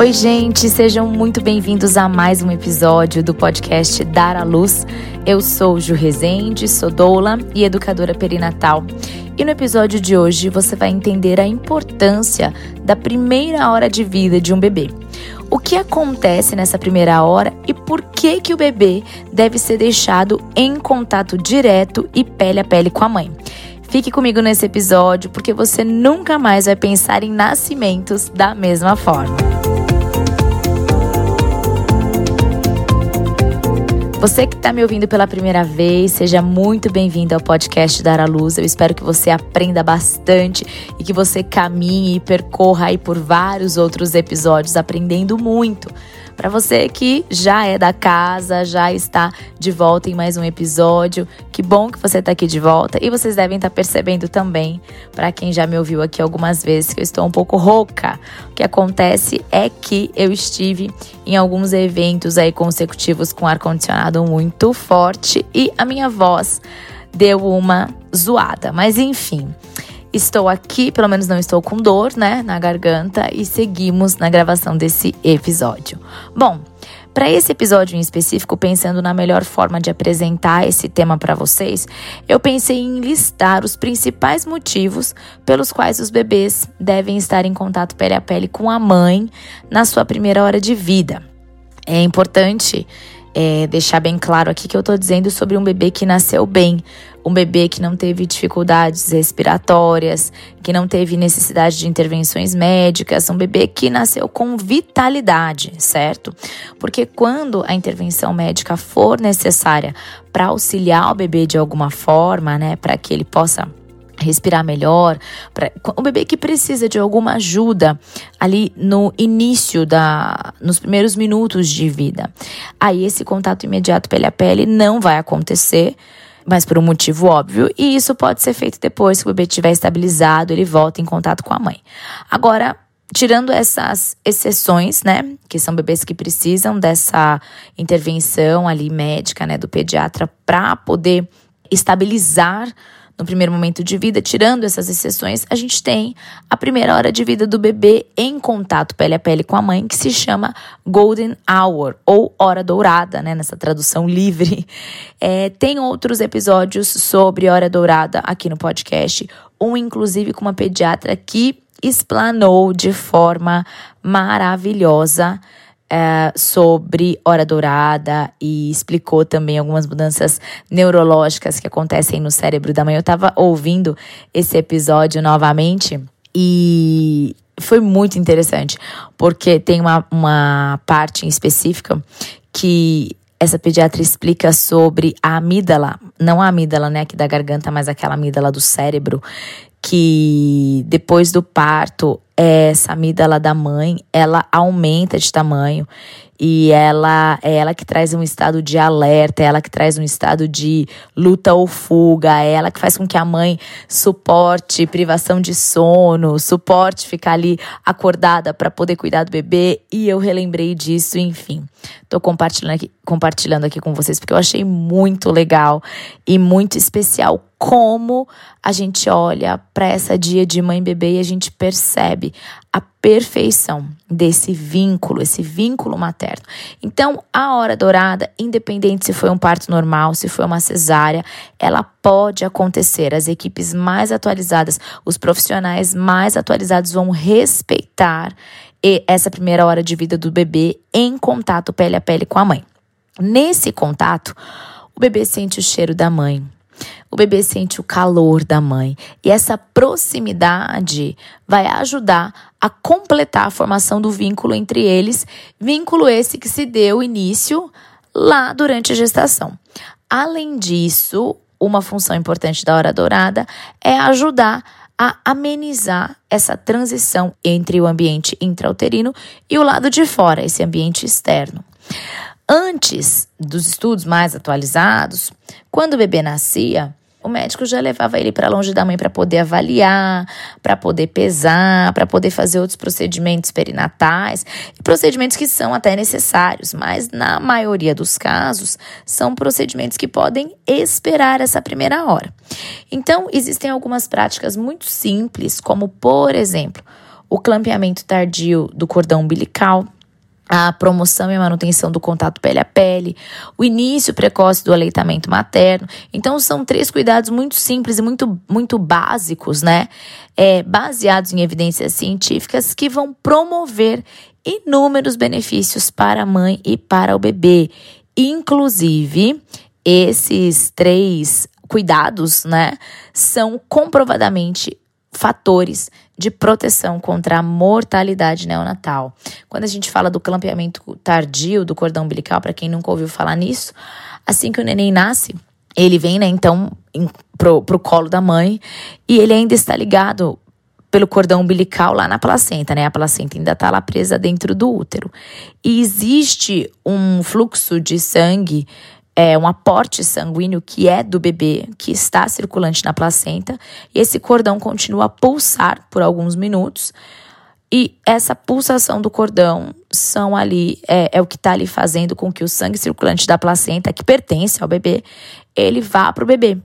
Oi, gente, sejam muito bem-vindos a mais um episódio do podcast Dar à Luz. Eu sou Ju Rezende, sou doula e educadora perinatal. E no episódio de hoje você vai entender a importância da primeira hora de vida de um bebê. O que acontece nessa primeira hora e por que que o bebê deve ser deixado em contato direto e pele a pele com a mãe. Fique comigo nesse episódio porque você nunca mais vai pensar em nascimentos da mesma forma. Você que está me ouvindo pela primeira vez, seja muito bem-vindo ao podcast Dar à Luz. Eu espero que você aprenda bastante e que você caminhe e percorra aí por vários outros episódios aprendendo muito. Para você que já é da casa, já está de volta em mais um episódio, que bom que você está aqui de volta. E vocês devem estar tá percebendo também, para quem já me ouviu aqui algumas vezes, que eu estou um pouco rouca. O que acontece é que eu estive em alguns eventos aí consecutivos com ar-condicionado muito forte e a minha voz deu uma zoada. Mas enfim. Estou aqui, pelo menos não estou com dor, né, na garganta e seguimos na gravação desse episódio. Bom, para esse episódio em específico, pensando na melhor forma de apresentar esse tema para vocês, eu pensei em listar os principais motivos pelos quais os bebês devem estar em contato pele a pele com a mãe na sua primeira hora de vida. É importante é, deixar bem claro aqui que eu estou dizendo sobre um bebê que nasceu bem, um bebê que não teve dificuldades respiratórias, que não teve necessidade de intervenções médicas, um bebê que nasceu com vitalidade, certo? Porque quando a intervenção médica for necessária para auxiliar o bebê de alguma forma, né, para que ele possa respirar melhor, para o bebê que precisa de alguma ajuda ali no início da nos primeiros minutos de vida. Aí esse contato imediato pele a pele não vai acontecer, mas por um motivo óbvio, e isso pode ser feito depois que o bebê estiver estabilizado, ele volta em contato com a mãe. Agora, tirando essas exceções, né, que são bebês que precisam dessa intervenção ali médica, né, do pediatra para poder estabilizar no primeiro momento de vida, tirando essas exceções, a gente tem a primeira hora de vida do bebê em contato pele a pele com a mãe, que se chama Golden Hour, ou Hora Dourada, né, nessa tradução livre. É, tem outros episódios sobre Hora Dourada aqui no podcast, um inclusive com uma pediatra que explanou de forma maravilhosa é, sobre Hora Dourada e explicou também algumas mudanças neurológicas que acontecem no cérebro da mãe. Eu estava ouvindo esse episódio novamente e foi muito interessante, porque tem uma, uma parte em específica que essa pediatra explica sobre a amígdala, não a amígdala, né, aqui da garganta, mas aquela amígdala do cérebro, que depois do parto essa amígdala da mãe, ela aumenta de tamanho e ela é ela que traz um estado de alerta, é ela que traz um estado de luta ou fuga, é ela que faz com que a mãe suporte privação de sono, suporte ficar ali acordada para poder cuidar do bebê. E eu relembrei disso, enfim. Tô compartilhando aqui, compartilhando aqui com vocês porque eu achei muito legal e muito especial como a gente olha para essa dia de mãe e bebê e a gente percebe a perfeição desse vínculo, esse vínculo materno. Então, a hora dourada, independente se foi um parto normal, se foi uma cesárea, ela pode acontecer. As equipes mais atualizadas, os profissionais mais atualizados vão respeitar essa primeira hora de vida do bebê em contato pele a pele com a mãe. Nesse contato, o bebê sente o cheiro da mãe, o bebê sente o calor da mãe e essa proximidade vai ajudar a completar a formação do vínculo entre eles, vínculo esse que se deu início lá durante a gestação. Além disso, uma função importante da hora dourada é ajudar a amenizar essa transição entre o ambiente intrauterino e o lado de fora, esse ambiente externo. Antes dos estudos mais atualizados, quando o bebê nascia, o médico já levava ele para longe da mãe para poder avaliar, para poder pesar, para poder fazer outros procedimentos perinatais, procedimentos que são até necessários, mas na maioria dos casos são procedimentos que podem esperar essa primeira hora. Então, existem algumas práticas muito simples, como por exemplo, o clampeamento tardio do cordão umbilical, a promoção e manutenção do contato pele a pele, o início precoce do aleitamento materno. Então, são três cuidados muito simples e muito, muito básicos, né? É, baseados em evidências científicas que vão promover inúmeros benefícios para a mãe e para o bebê. Inclusive, esses três cuidados, né, são comprovadamente fatores de proteção contra a mortalidade neonatal. Quando a gente fala do clampeamento tardio do cordão umbilical, para quem nunca ouviu falar nisso, assim que o neném nasce, ele vem, né, então, em, pro, pro colo da mãe e ele ainda está ligado pelo cordão umbilical lá na placenta, né? A placenta ainda está lá presa dentro do útero. E existe um fluxo de sangue é, um aporte sanguíneo que é do bebê, que está circulante na placenta, e esse cordão continua a pulsar por alguns minutos. E essa pulsação do cordão são ali, é, é o que está ali fazendo com que o sangue circulante da placenta, que pertence ao bebê, ele vá para o bebê.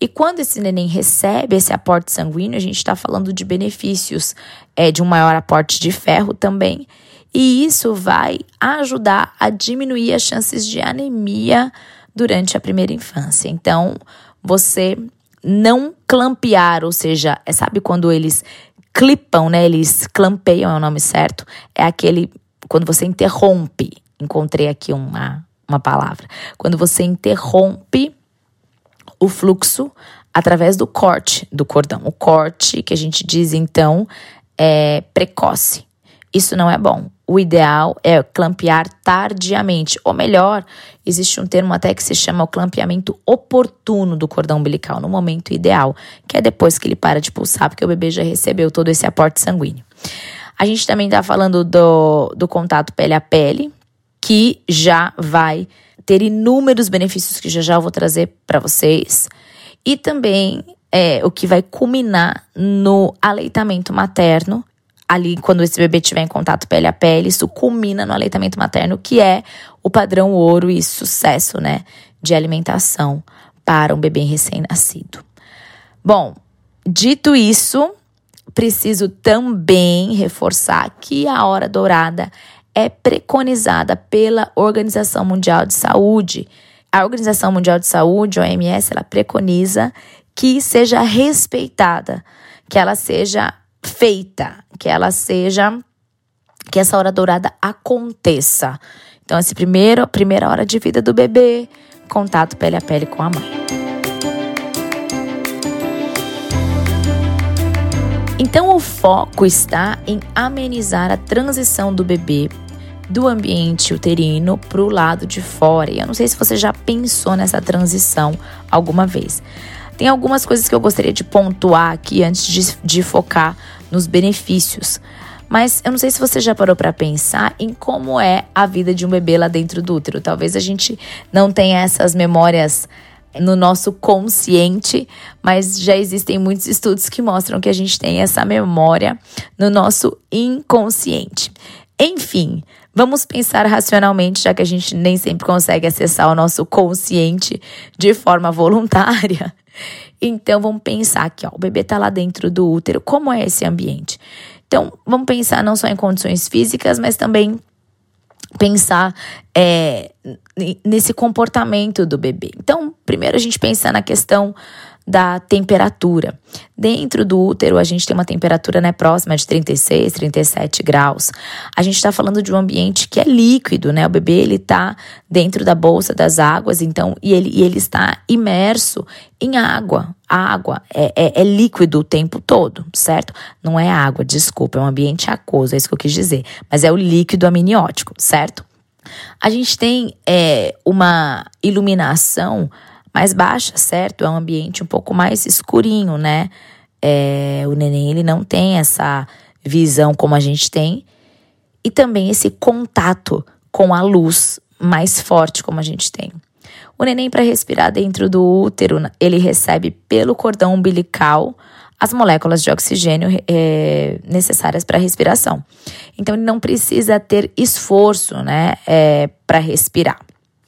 E quando esse neném recebe esse aporte sanguíneo, a gente está falando de benefícios é, de um maior aporte de ferro também. E isso vai ajudar a diminuir as chances de anemia durante a primeira infância. Então, você não clampear, ou seja, é, sabe quando eles clipam, né? Eles clampeiam, é o nome certo. É aquele quando você interrompe. Encontrei aqui uma, uma palavra. Quando você interrompe o fluxo através do corte do cordão. O corte, que a gente diz então, é precoce. Isso não é bom. O ideal é clampear tardiamente, ou melhor, existe um termo até que se chama o clampeamento oportuno do cordão umbilical, no momento ideal, que é depois que ele para de pulsar, porque o bebê já recebeu todo esse aporte sanguíneo. A gente também está falando do, do contato pele a pele, que já vai ter inúmeros benefícios que já já eu vou trazer para vocês. E também é, o que vai culminar no aleitamento materno, ali quando esse bebê estiver em contato pele a pele, isso culmina no aleitamento materno, que é o padrão ouro e sucesso, né, de alimentação para um bebê recém-nascido. Bom, dito isso, preciso também reforçar que a hora dourada é preconizada pela Organização Mundial de Saúde. A Organização Mundial de Saúde, OMS, ela preconiza que seja respeitada, que ela seja feita, que ela seja que essa hora dourada aconteça. Então, essa primeira, primeira hora de vida do bebê, contato pele a pele com a mãe. Então, o foco está em amenizar a transição do bebê do ambiente uterino para o lado de fora. E eu não sei se você já pensou nessa transição alguma vez. Tem algumas coisas que eu gostaria de pontuar aqui antes de, de focar nos benefícios. Mas eu não sei se você já parou para pensar em como é a vida de um bebê lá dentro do útero. Talvez a gente não tenha essas memórias no nosso consciente, mas já existem muitos estudos que mostram que a gente tem essa memória no nosso inconsciente. Enfim, vamos pensar racionalmente, já que a gente nem sempre consegue acessar o nosso consciente de forma voluntária. Então vamos pensar aqui, ó, o bebê tá lá dentro do útero, como é esse ambiente? Então vamos pensar não só em condições físicas, mas também pensar é, nesse comportamento do bebê. Então, primeiro a gente pensa na questão da temperatura. Dentro do útero, a gente tem uma temperatura né, próxima de 36, 37 graus. A gente está falando de um ambiente que é líquido, né? O bebê ele está dentro da bolsa das águas, então, e ele, e ele está imerso em água. A água é, é, é, líquido o tempo todo, certo? Não é água, desculpa, é um ambiente aquoso, é isso que eu quis dizer. Mas é o líquido amniótico, certo? A gente tem é, uma iluminação mais baixa, certo? É um ambiente um pouco mais escurinho, né? É, o neném ele não tem essa visão como a gente tem e também esse contato com a luz mais forte como a gente tem. O neném para respirar dentro do útero, ele recebe pelo cordão umbilical as moléculas de oxigênio é, necessárias para a respiração. Então ele não precisa ter esforço, né, é, para respirar.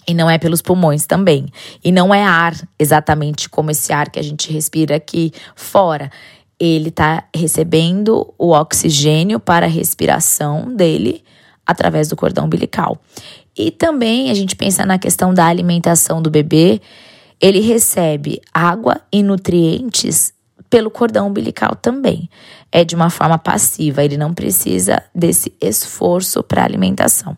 E não é pelos pulmões também. E não é ar exatamente como esse ar que a gente respira aqui fora. ele está recebendo o oxigênio para a respiração dele através do cordão umbilical. E também a gente pensa na questão da alimentação do bebê, ele recebe água e nutrientes pelo cordão umbilical também. É de uma forma passiva, ele não precisa desse esforço para alimentação.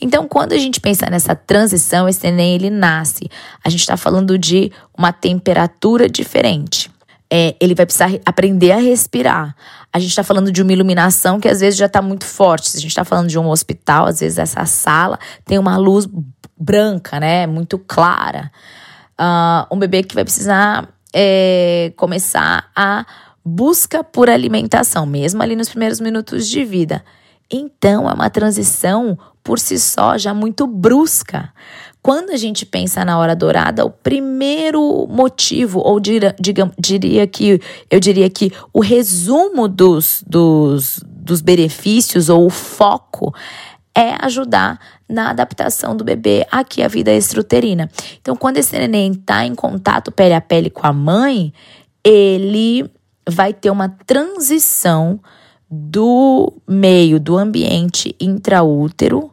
Então, quando a gente pensa nessa transição, esse neném ele nasce. A gente está falando de uma temperatura diferente. É, ele vai precisar aprender a respirar. A gente está falando de uma iluminação que às vezes já está muito forte. Se a gente está falando de um hospital, às vezes essa sala tem uma luz branca, né? Muito clara. Uh, um bebê que vai precisar é, começar a busca por alimentação, mesmo ali nos primeiros minutos de vida. Então, é uma transição por si só já muito brusca. Quando a gente pensa na hora dourada, o primeiro motivo, ou diria, diga, diria que eu diria que o resumo dos, dos, dos benefícios ou o foco é ajudar na adaptação do bebê aqui à vida extrauterina. Então, quando esse neném está em contato pele a pele com a mãe, ele vai ter uma transição do meio do ambiente intraútero,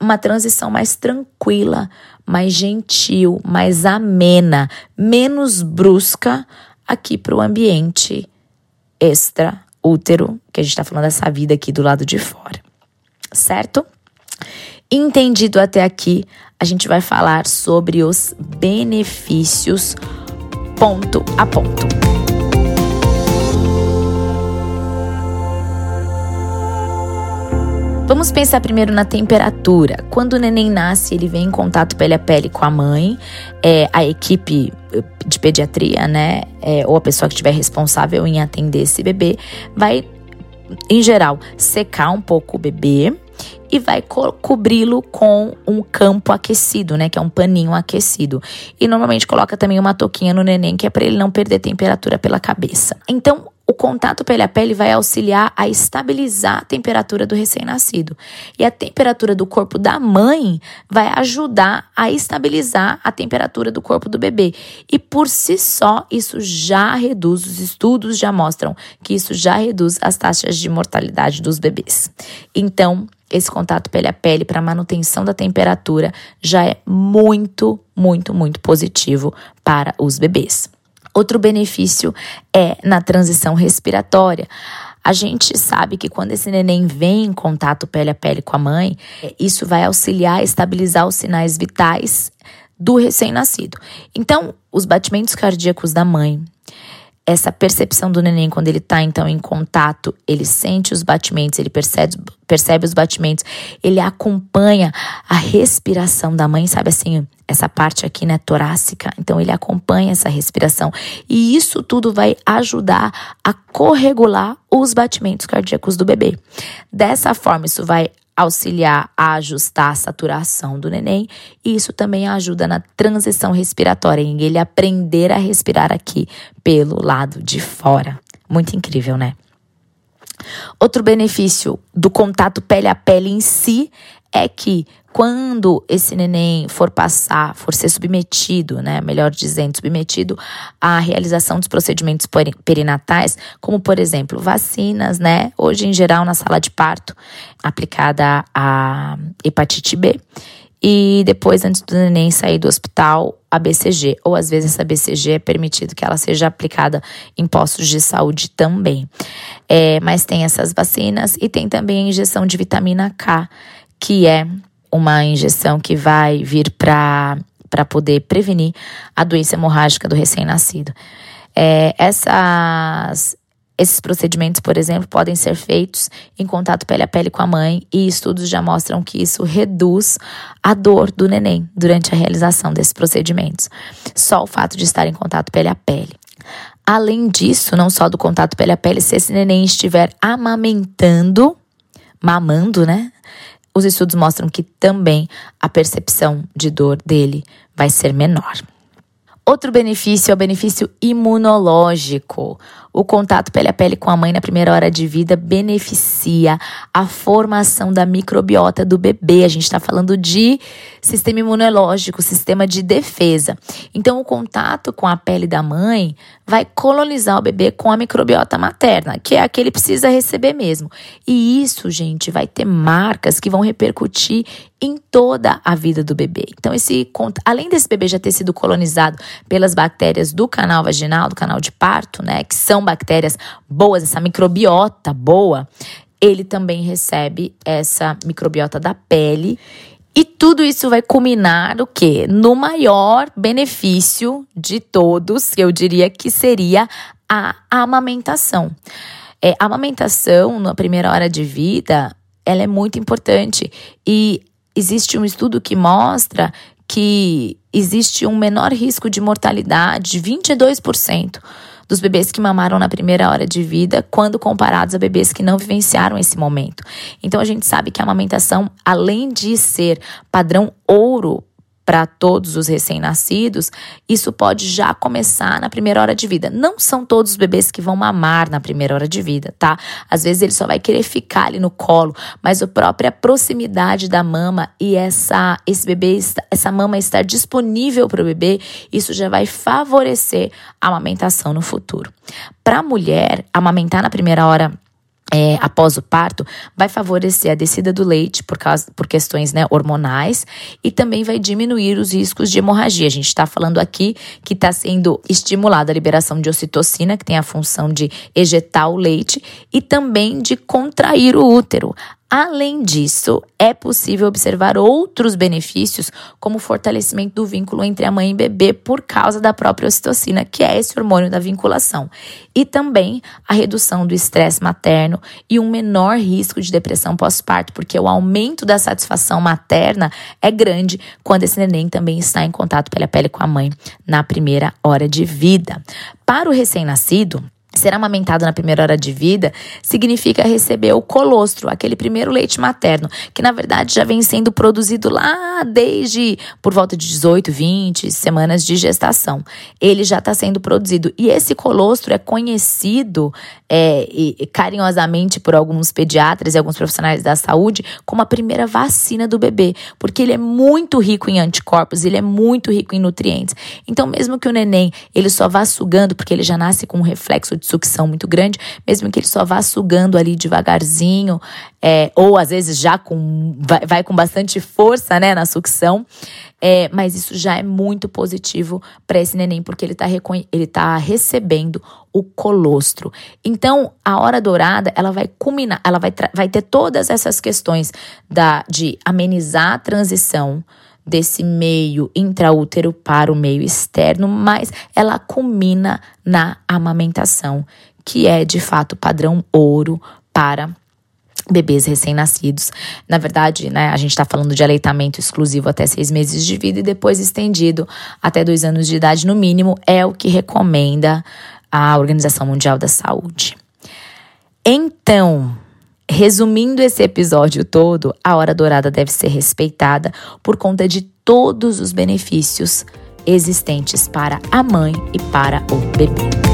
uma transição mais tranquila, mais gentil, mais amena, menos brusca aqui para o ambiente extraútero, que a gente está falando dessa vida aqui do lado de fora certo? Entendido até aqui, a gente vai falar sobre os benefícios ponto a ponto. Vamos pensar primeiro na temperatura. Quando o neném nasce, ele vem em contato pele a pele com a mãe, é, a equipe de pediatria, né, é, ou a pessoa que estiver responsável em atender esse bebê, vai, em geral, secar um pouco o bebê e vai co cobri-lo com um campo aquecido, né, que é um paninho aquecido. E normalmente coloca também uma touquinha no neném, que é para ele não perder temperatura pela cabeça. Então, o contato pele a pele vai auxiliar a estabilizar a temperatura do recém-nascido. E a temperatura do corpo da mãe vai ajudar a estabilizar a temperatura do corpo do bebê. E por si só, isso já reduz, os estudos já mostram que isso já reduz as taxas de mortalidade dos bebês. Então, esse contato pele a pele para manutenção da temperatura já é muito, muito, muito positivo para os bebês. Outro benefício é na transição respiratória. A gente sabe que quando esse neném vem em contato pele a pele com a mãe, isso vai auxiliar a estabilizar os sinais vitais do recém-nascido. Então, os batimentos cardíacos da mãe, essa percepção do neném quando ele está então em contato, ele sente os batimentos, ele percebe, percebe os batimentos, ele acompanha a respiração da mãe, sabe assim, essa parte aqui, né, torácica. Então ele acompanha essa respiração e isso tudo vai ajudar a corregular os batimentos cardíacos do bebê. Dessa forma, isso vai auxiliar a ajustar a saturação do neném e isso também ajuda na transição respiratória, em ele aprender a respirar aqui pelo lado de fora. Muito incrível, né? Outro benefício do contato pele a pele em si é que quando esse neném for passar, for ser submetido, né, melhor dizendo, submetido à realização dos procedimentos perinatais, como por exemplo, vacinas, né, hoje em geral na sala de parto, aplicada a hepatite B, e depois, antes do neném sair do hospital, a BCG, ou às vezes essa BCG é permitido que ela seja aplicada em postos de saúde também. É, mas tem essas vacinas e tem também a injeção de vitamina K, que é uma injeção que vai vir para poder prevenir a doença hemorrágica do recém-nascido. É, essas, esses procedimentos, por exemplo, podem ser feitos em contato pele a pele com a mãe e estudos já mostram que isso reduz a dor do neném durante a realização desses procedimentos. Só o fato de estar em contato pele a pele. Além disso, não só do contato pele a pele, se esse neném estiver amamentando, mamando, né? Os estudos mostram que também a percepção de dor dele vai ser menor. Outro benefício é o benefício imunológico. O contato pele a pele com a mãe na primeira hora de vida beneficia a formação da microbiota do bebê. A gente está falando de sistema imunológico, sistema de defesa. Então, o contato com a pele da mãe vai colonizar o bebê com a microbiota materna, que é a que ele precisa receber mesmo. E isso, gente, vai ter marcas que vão repercutir em toda a vida do bebê. Então, esse além desse bebê já ter sido colonizado pelas bactérias do canal vaginal, do canal de parto, né, que são bactérias boas, essa microbiota boa, ele também recebe essa microbiota da pele. E tudo isso vai culminar o quê? No maior benefício de todos, eu diria que seria a amamentação. É, a amamentação na primeira hora de vida, ela é muito importante e existe um estudo que mostra que existe um menor risco de mortalidade, 22% dos bebês que mamaram na primeira hora de vida, quando comparados a bebês que não vivenciaram esse momento. Então a gente sabe que a amamentação, além de ser padrão ouro para todos os recém-nascidos, isso pode já começar na primeira hora de vida. Não são todos os bebês que vão mamar na primeira hora de vida, tá? Às vezes ele só vai querer ficar ali no colo, mas a própria proximidade da mama e essa esse bebê essa mama estar disponível para o bebê, isso já vai favorecer a amamentação no futuro. Para a mulher, amamentar na primeira hora é, após o parto, vai favorecer a descida do leite por, causa, por questões né, hormonais e também vai diminuir os riscos de hemorragia. A gente está falando aqui que está sendo estimulada a liberação de ocitocina, que tem a função de ejetar o leite, e também de contrair o útero. Além disso, é possível observar outros benefícios, como o fortalecimento do vínculo entre a mãe e bebê por causa da própria ocitocina, que é esse hormônio da vinculação, e também a redução do estresse materno e um menor risco de depressão pós-parto, porque o aumento da satisfação materna é grande quando esse neném também está em contato pele a pele com a mãe na primeira hora de vida. Para o recém-nascido, Ser amamentado na primeira hora de vida significa receber o colostro, aquele primeiro leite materno, que na verdade já vem sendo produzido lá desde por volta de 18, 20 semanas de gestação. Ele já está sendo produzido. E esse colostro é conhecido é, e, carinhosamente por alguns pediatras e alguns profissionais da saúde como a primeira vacina do bebê, porque ele é muito rico em anticorpos, ele é muito rico em nutrientes. Então, mesmo que o neném ele só vá sugando, porque ele já nasce com um reflexo de sucção muito grande, mesmo que ele só vá sugando ali devagarzinho, é, ou às vezes já com vai, vai, com bastante força né, na sucção. É, mas isso já é muito positivo para esse neném, porque ele está ele tá recebendo o colostro. Então, a hora dourada, ela vai culminar, ela vai, vai ter todas essas questões da, de amenizar a transição, desse meio intraútero para o meio externo, mas ela culmina na amamentação, que é de fato padrão ouro para bebês recém-nascidos. Na verdade, né, a gente está falando de aleitamento exclusivo até seis meses de vida e depois estendido até dois anos de idade, no mínimo, é o que recomenda a Organização Mundial da Saúde. Então, Resumindo esse episódio todo, a hora dourada deve ser respeitada por conta de todos os benefícios existentes para a mãe e para o bebê.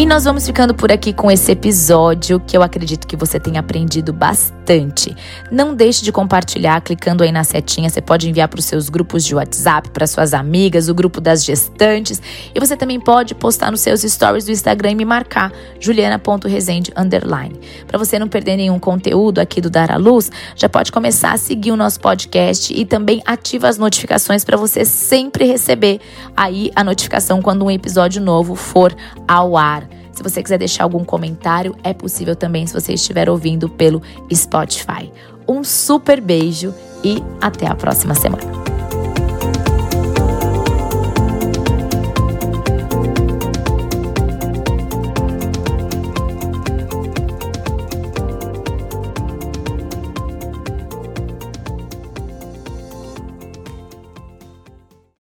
E nós vamos ficando por aqui com esse episódio que eu acredito que você tenha aprendido bastante. Não deixe de compartilhar clicando aí na setinha. Você pode enviar para os seus grupos de WhatsApp, para suas amigas, o grupo das gestantes. E você também pode postar nos seus stories do Instagram e me marcar, juliana.resende. Para você não perder nenhum conteúdo aqui do Dar à Luz, já pode começar a seguir o nosso podcast e também ativa as notificações para você sempre receber aí a notificação quando um episódio novo for ao ar. Se você quiser deixar algum comentário, é possível também se você estiver ouvindo pelo Spotify. Um super beijo e até a próxima semana.